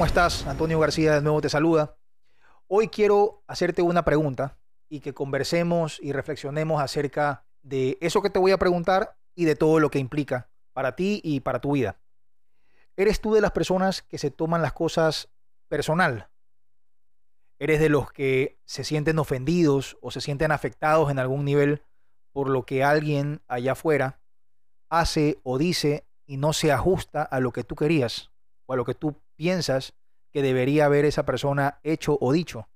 ¿cómo estás? Antonio García de nuevo te saluda. Hoy quiero hacerte una pregunta y que conversemos y reflexionemos acerca de eso que te voy a preguntar y de todo lo que implica para ti y para tu vida. ¿Eres tú de las personas que se toman las cosas personal? ¿Eres de los que se sienten ofendidos o se sienten afectados en algún nivel por lo que alguien allá afuera hace o dice y no se ajusta a lo que tú querías o a lo que tú piensas que debería haber esa persona hecho o dicho?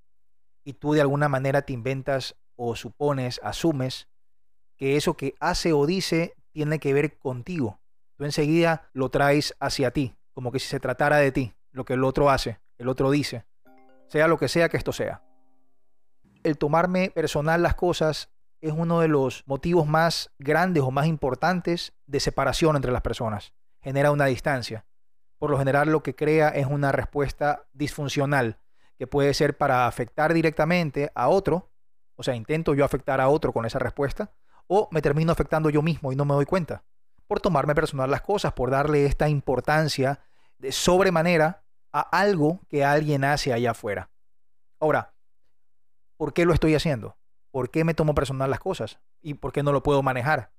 Y tú de alguna manera te inventas o supones, asumes que eso que hace o dice tiene que ver contigo. Tú enseguida lo traes hacia ti, como que si se tratara de ti, lo que el otro hace, el otro dice, sea lo que sea que esto sea. El tomarme personal las cosas es uno de los motivos más grandes o más importantes de separación entre las personas. Genera una distancia. Por lo general lo que crea es una respuesta disfuncional, que puede ser para afectar directamente a otro, o sea, intento yo afectar a otro con esa respuesta, o me termino afectando yo mismo y no me doy cuenta. Por tomarme personal las cosas, por darle esta importancia de sobremanera a algo que alguien hace allá afuera. Ahora, ¿por qué lo estoy haciendo? ¿Por qué me tomo personal las cosas? ¿Y por qué no lo puedo manejar?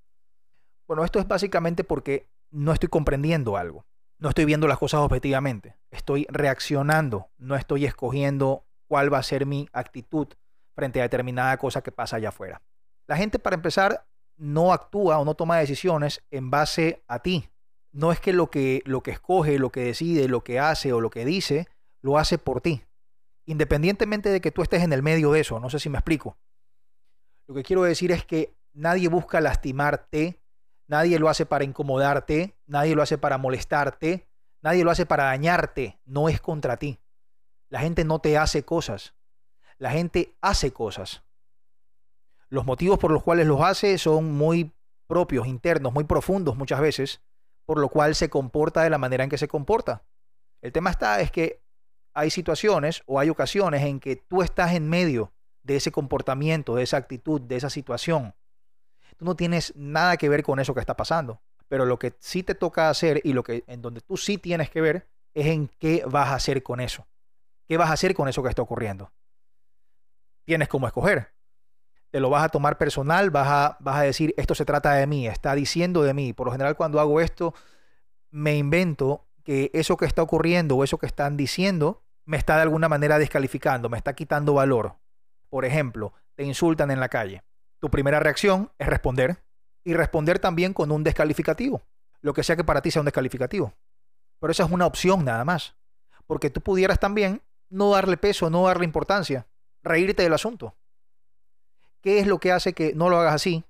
Bueno, esto es básicamente porque no estoy comprendiendo algo. No estoy viendo las cosas objetivamente. Estoy reaccionando. No estoy escogiendo cuál va a ser mi actitud frente a determinada cosa que pasa allá afuera. La gente, para empezar, no actúa o no toma decisiones en base a ti. No es que lo que, lo que escoge, lo que decide, lo que hace o lo que dice, lo hace por ti. Independientemente de que tú estés en el medio de eso, no sé si me explico. Lo que quiero decir es que nadie busca lastimarte, nadie lo hace para incomodarte, nadie lo hace para molestarte, nadie lo hace para dañarte, no es contra ti. La gente no te hace cosas, la gente hace cosas. Los motivos por los cuales los hace son muy propios, internos, muy profundos muchas veces, por lo cual se comporta de la manera en que se comporta. El tema está es que hay situaciones o hay ocasiones en que tú estás en medio de ese comportamiento, de esa actitud, de esa situación. Tú no tienes nada que ver con eso que está pasando, pero lo que sí te toca hacer y lo que en donde tú sí tienes que ver es en qué vas a hacer con eso. ¿Qué vas a hacer con eso que está ocurriendo? Tienes como escoger te lo vas a tomar personal, vas a, vas a decir, esto se trata de mí, está diciendo de mí. Por lo general cuando hago esto, me invento que eso que está ocurriendo o eso que están diciendo me está de alguna manera descalificando, me está quitando valor. Por ejemplo, te insultan en la calle. Tu primera reacción es responder y responder también con un descalificativo, lo que sea que para ti sea un descalificativo. Pero esa es una opción nada más, porque tú pudieras también no darle peso, no darle importancia, reírte del asunto. ¿Qué es lo que hace que no lo hagas así,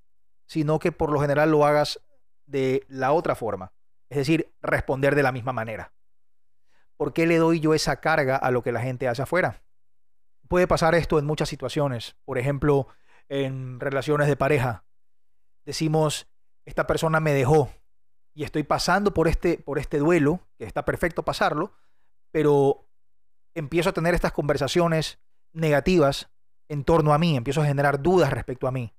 sino que por lo general lo hagas de la otra forma? Es decir, responder de la misma manera. ¿Por qué le doy yo esa carga a lo que la gente hace afuera? Puede pasar esto en muchas situaciones. Por ejemplo, en relaciones de pareja. Decimos, esta persona me dejó y estoy pasando por este, por este duelo, que está perfecto pasarlo, pero empiezo a tener estas conversaciones negativas en torno a mí, empiezo a generar dudas respecto a mí.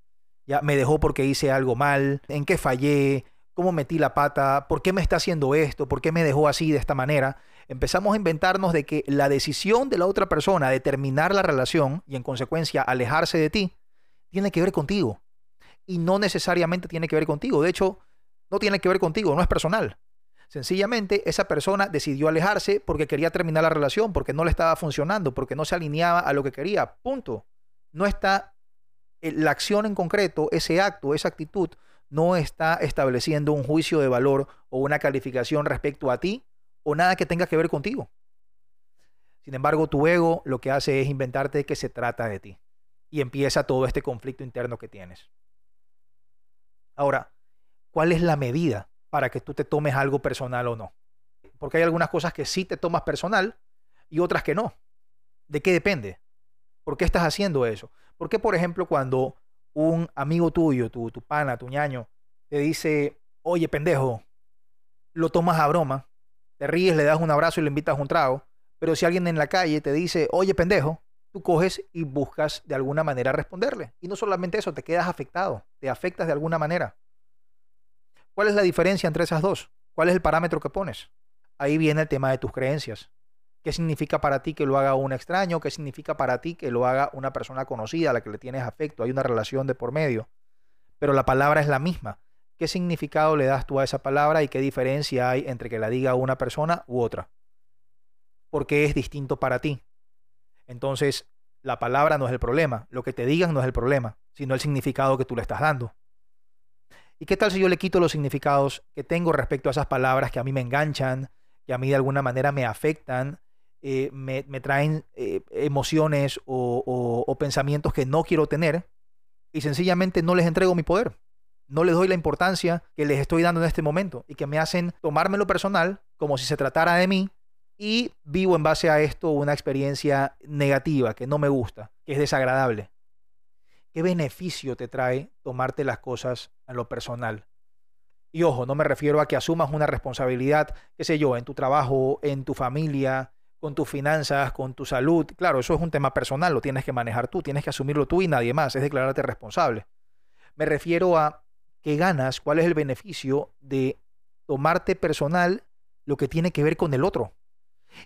Ya me dejó porque hice algo mal, en qué fallé, cómo metí la pata, por qué me está haciendo esto, por qué me dejó así de esta manera. Empezamos a inventarnos de que la decisión de la otra persona de terminar la relación y en consecuencia alejarse de ti tiene que ver contigo. Y no necesariamente tiene que ver contigo. De hecho, no tiene que ver contigo, no es personal. Sencillamente esa persona decidió alejarse porque quería terminar la relación, porque no le estaba funcionando, porque no se alineaba a lo que quería. Punto no está, eh, la acción en concreto, ese acto, esa actitud, no está estableciendo un juicio de valor o una calificación respecto a ti o nada que tenga que ver contigo. Sin embargo, tu ego lo que hace es inventarte que se trata de ti y empieza todo este conflicto interno que tienes. Ahora, ¿cuál es la medida para que tú te tomes algo personal o no? Porque hay algunas cosas que sí te tomas personal y otras que no. ¿De qué depende? ¿Por qué estás haciendo eso? ¿Por qué, por ejemplo, cuando un amigo tuyo, tu, tu pana, tu ñaño, te dice, oye, pendejo, lo tomas a broma, te ríes, le das un abrazo y le invitas un trago, pero si alguien en la calle te dice, oye, pendejo, tú coges y buscas de alguna manera responderle. Y no solamente eso, te quedas afectado, te afectas de alguna manera. ¿Cuál es la diferencia entre esas dos? ¿Cuál es el parámetro que pones? Ahí viene el tema de tus creencias. ¿Qué significa para ti que lo haga un extraño? ¿Qué significa para ti que lo haga una persona conocida a la que le tienes afecto? Hay una relación de por medio. Pero la palabra es la misma. ¿Qué significado le das tú a esa palabra y qué diferencia hay entre que la diga una persona u otra? Porque es distinto para ti. Entonces, la palabra no es el problema. Lo que te digan no es el problema, sino el significado que tú le estás dando. ¿Y qué tal si yo le quito los significados que tengo respecto a esas palabras que a mí me enganchan, que a mí de alguna manera me afectan, eh, me, traen eh, emociones o, pensamientos que no quiero tener y sencillamente no les entrego mi poder. No les doy la importancia que les estoy dando en este momento y que me hacen tomármelo personal como si se tratara de mí y vivo en base a esto una experiencia negativa que no me gusta, que es desagradable. ¿Qué beneficio te trae tomarte las cosas a lo personal? Y ojo, no me refiero a que asumas una responsabilidad, qué sé yo, en tu trabajo, en tu familia, con tus finanzas, con tu salud. Claro, eso es un tema personal, lo tienes que manejar tú, tienes que asumirlo tú y nadie más, es declararte responsable. Me refiero a qué ganas, cuál es el beneficio de tomarte personal lo que tiene que ver con el otro.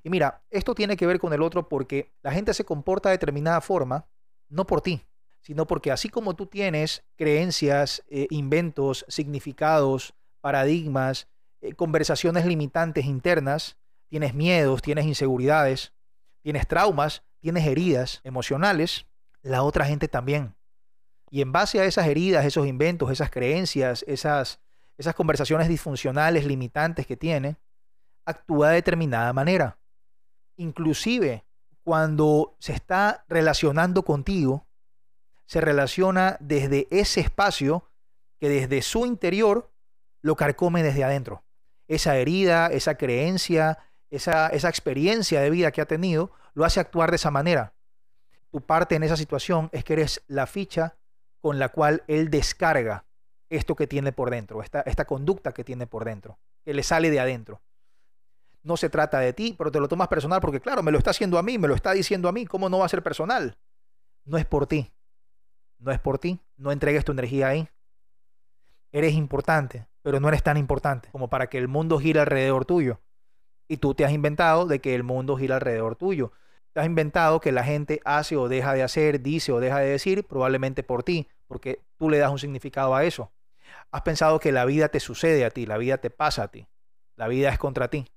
Y mira, esto tiene que ver con el otro porque la gente se comporta de determinada forma, no por ti, sino porque así como tú tienes creencias, eh, inventos, significados, paradigmas, eh, conversaciones limitantes internas, tienes miedos, tienes inseguridades, tienes traumas, tienes heridas emocionales, la otra gente también. Y en base a esas heridas, esos inventos, esas creencias, esas, esas conversaciones disfuncionales, limitantes que tiene, actúa de determinada manera. Inclusive cuando se está relacionando contigo, se relaciona desde ese espacio que desde su interior lo carcome desde adentro. Esa herida, esa creencia, esa, esa experiencia de vida que ha tenido, lo hace actuar de esa manera. Tu parte en esa situación es que eres la ficha con la cual él descarga esto que tiene por dentro, esta, esta conducta que tiene por dentro, que le sale de adentro. No se trata de ti, pero te lo tomas personal porque, claro, me lo está haciendo a mí, me lo está diciendo a mí, ¿cómo no va a ser personal? No es por ti, no es por ti, no entregues tu energía ahí. Eres importante, pero no eres tan importante como para que el mundo gire alrededor tuyo y tú te has inventado de que el mundo gira alrededor tuyo. Te has inventado que la gente hace o deja de hacer, dice o deja de decir, probablemente por ti, porque tú le das un significado a eso. Has pensado que la vida te sucede a ti, la vida te pasa a ti, la vida es contra ti.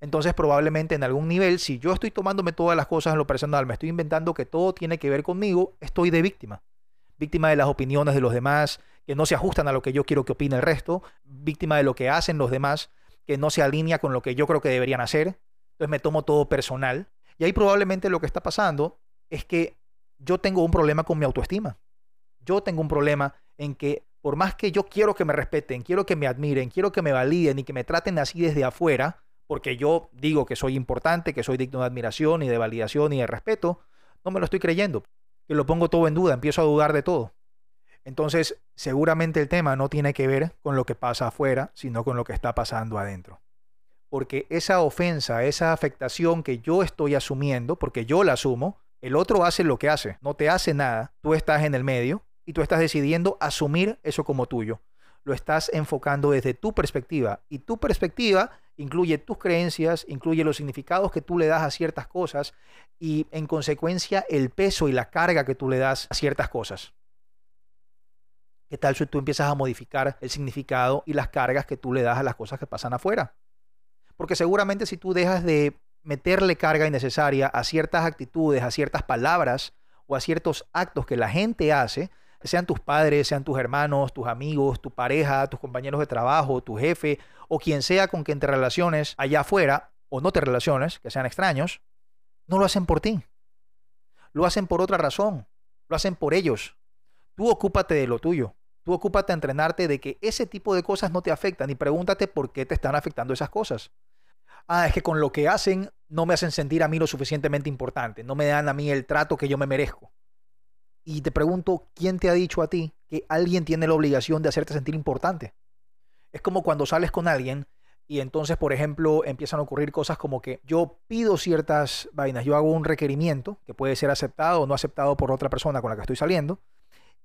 Entonces probablemente en algún nivel, si yo estoy tomándome todas las cosas en lo personal, me estoy inventando que todo tiene que ver conmigo, estoy de víctima. Víctima de las opiniones de los demás, que no se ajustan a lo que yo quiero que opine el resto, víctima de lo que hacen los demás, que no se alinea con lo que yo creo que deberían hacer. Entonces me tomo todo personal. Y ahí probablemente lo que está pasando es que yo tengo un problema con mi autoestima. Yo tengo un problema en que por más que yo quiero que me respeten, quiero que me admiren, quiero que me validen y que me traten así desde afuera, porque yo digo que soy importante, que soy digno de admiración y de validación y de respeto, no me lo estoy creyendo. Que lo pongo todo en duda, empiezo a dudar de todo. Entonces, seguramente el tema no tiene que ver con lo que pasa afuera, sino con lo que está pasando adentro. Porque esa ofensa, esa afectación que yo estoy asumiendo, porque yo la asumo, el otro hace lo que hace, no te hace nada, tú estás en el medio y tú estás decidiendo asumir eso como tuyo. Lo estás enfocando desde tu perspectiva y tu perspectiva incluye tus creencias, incluye los significados que tú le das a ciertas cosas y en consecuencia el peso y la carga que tú le das a ciertas cosas. ¿Qué tal si tú empiezas a modificar el significado y las cargas que tú le das a las cosas que pasan afuera? Porque seguramente si tú dejas de meterle carga innecesaria a ciertas actitudes, a ciertas palabras o a ciertos actos que la gente hace, sean tus padres, sean tus hermanos, tus amigos, tu pareja, tus compañeros de trabajo, tu jefe o quien sea con quien te relaciones allá afuera o no te relaciones, que sean extraños, no lo hacen por ti. Lo hacen por otra razón. Lo hacen por ellos. Tú ocúpate de lo tuyo. Tú ocúpate a entrenarte de que ese tipo de cosas no te afectan y pregúntate por qué te están afectando esas cosas. Ah, es que con lo que hacen no me hacen sentir a mí lo suficientemente importante, no me dan a mí el trato que yo me merezco. Y te pregunto, ¿quién te ha dicho a ti que alguien tiene la obligación de hacerte sentir importante? Es como cuando sales con alguien y entonces, por ejemplo, empiezan a ocurrir cosas como que yo pido ciertas vainas, yo hago un requerimiento que puede ser aceptado o no aceptado por otra persona con la que estoy saliendo,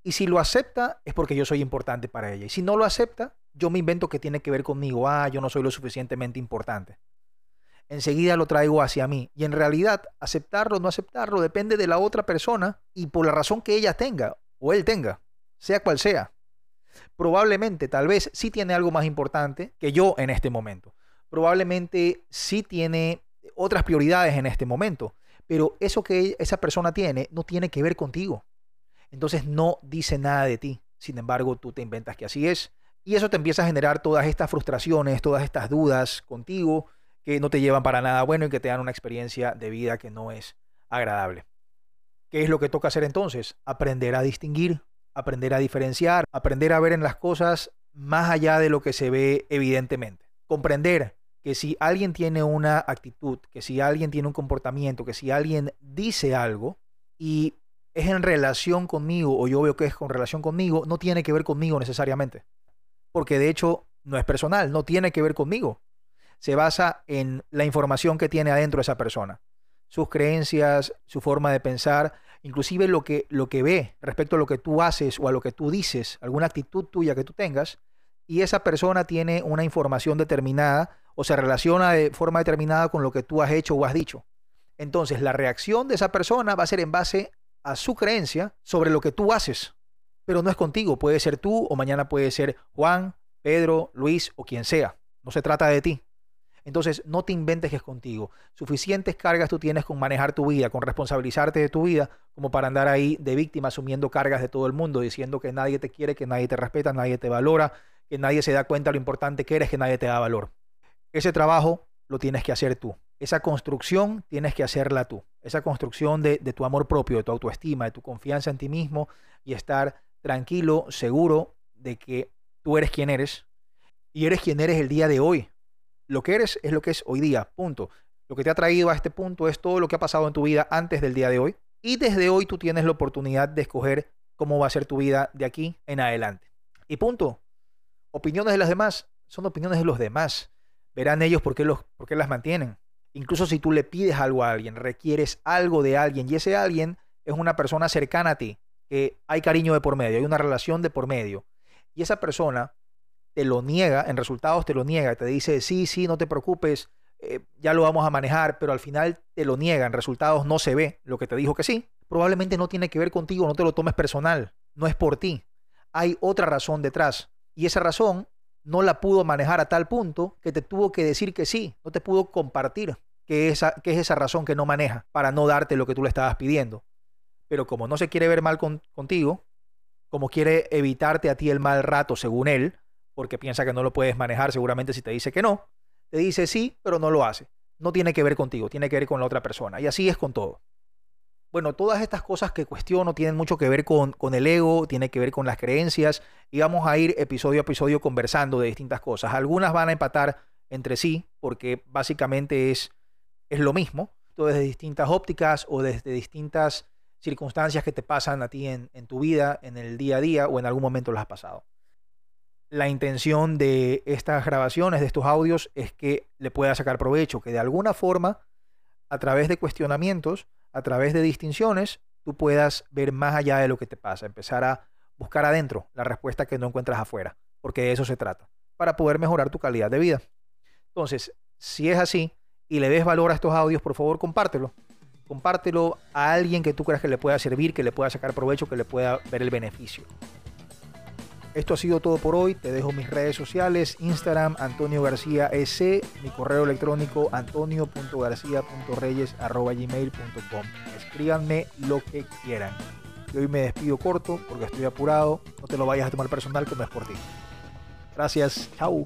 y si lo acepta, es porque yo soy importante para ella. Y si no lo acepta, yo me invento que tiene que ver conmigo. Ah, yo no soy lo suficientemente importante. Enseguida lo traigo hacia mí. Y en realidad, aceptarlo o no aceptarlo depende de la otra persona y por la razón que ella tenga o él tenga, sea cual sea. Probablemente, tal vez, sí tiene algo más importante que yo en este momento. Probablemente sí tiene otras prioridades en este momento. Pero eso que esa persona tiene no tiene que ver contigo. Entonces no dice nada de ti. Sin embargo, tú te inventas que así es. Y eso te empieza a generar todas estas frustraciones, todas estas dudas contigo que no te llevan para nada bueno y que te dan una experiencia de vida que no es agradable. ¿Qué es lo que toca hacer entonces? Aprender a distinguir, aprender a diferenciar, aprender a ver en las cosas más allá de lo que se ve evidentemente. Comprender que si alguien tiene una actitud, que si alguien tiene un comportamiento, que si alguien dice algo y es en relación conmigo o yo veo que es con relación conmigo, no tiene que ver conmigo necesariamente. Porque de hecho no es personal, no tiene que ver conmigo se basa en la información que tiene adentro esa persona, sus creencias, su forma de pensar, inclusive lo que, lo que ve respecto a lo que tú haces o a lo que tú dices, alguna actitud tuya que tú tengas, y esa persona tiene una información determinada o se relaciona de forma determinada con lo que tú has hecho o has dicho. Entonces, la reacción de esa persona va a ser en base a su creencia sobre lo que tú haces, pero no es contigo, puede ser tú o mañana puede ser Juan, Pedro, Luis o quien sea. No se trata de ti. Entonces, no te inventes que es contigo. Suficientes cargas tú tienes con manejar tu vida, con responsabilizarte de tu vida, como para andar ahí de víctima asumiendo cargas de todo el mundo, diciendo que nadie te quiere, que nadie te respeta, nadie te valora, que nadie se da cuenta de lo importante que eres, que nadie te da valor. Ese trabajo lo tienes que hacer tú. Esa construcción tienes que hacerla tú. Esa construcción de, de tu amor propio, de tu autoestima, de tu confianza en ti mismo y estar tranquilo, seguro de que tú eres quien eres y eres quien eres el día de hoy lo que eres es lo que es hoy día, punto. Lo que te ha traído a este punto es todo lo que ha pasado en tu vida antes del día de hoy. Y desde hoy tú tienes la oportunidad de escoger cómo va a ser tu vida de aquí en adelante. Y punto. Opiniones de las demás son opiniones de los demás. Verán ellos por qué, los, por qué las mantienen. Incluso si tú le pides algo a alguien, requieres algo de alguien y ese alguien es una persona cercana a ti, que hay cariño de por medio, hay una relación de por medio. Y esa persona te lo niega, en resultados te lo niega, te dice, sí, sí, no te preocupes, eh, ya lo vamos a manejar, pero al final te lo niega, en resultados no se ve lo que te dijo que sí, probablemente no tiene que ver contigo, no te lo tomes personal, no es por ti. Hay otra razón detrás y esa razón no la pudo manejar a tal punto que te tuvo que decir que sí, no te pudo compartir qué es esa, es esa razón que no maneja para no darte lo que tú le estabas pidiendo. Pero como no se quiere ver mal contigo, como quiere evitarte a ti el mal rato según él, porque piensa que no lo puedes manejar seguramente si te dice que no. Te dice sí, pero no lo hace. No tiene que ver contigo, tiene que ver con la otra persona. Y así es con todo. Bueno, todas estas cosas que cuestiono tienen mucho que ver con, el ego, tiene que ver con las creencias y vamos a ir episodio a episodio conversando de distintas cosas. Algunas van a empatar entre sí porque básicamente es, es lo mismo, desde distintas ópticas o desde distintas circunstancias que te pasan a ti en, en tu vida, en el día a día o en algún momento las has pasado la intención de estas grabaciones, de estos audios, es que le pueda sacar provecho, que de alguna forma, a través de cuestionamientos, a través de distinciones, tú puedas ver más allá de lo que te pasa, empezar a buscar adentro la respuesta que no encuentras afuera, porque de eso se trata, para poder mejorar tu calidad de vida. Entonces, si es así y le des valor a estos audios, por favor, compártelo. Compártelo a alguien que tú creas que le pueda servir, que le pueda sacar provecho, que le pueda ver el beneficio. Esto ha sido todo por hoy. Te dejo mis redes sociales, Instagram, Antonio García S, mi correo electrónico antonio.garcía.reyes.gmail.com. Escríbanme lo que quieran. Y hoy me despido corto porque estoy apurado. No te lo vayas a tomar personal que no es por ti. Gracias. Chao.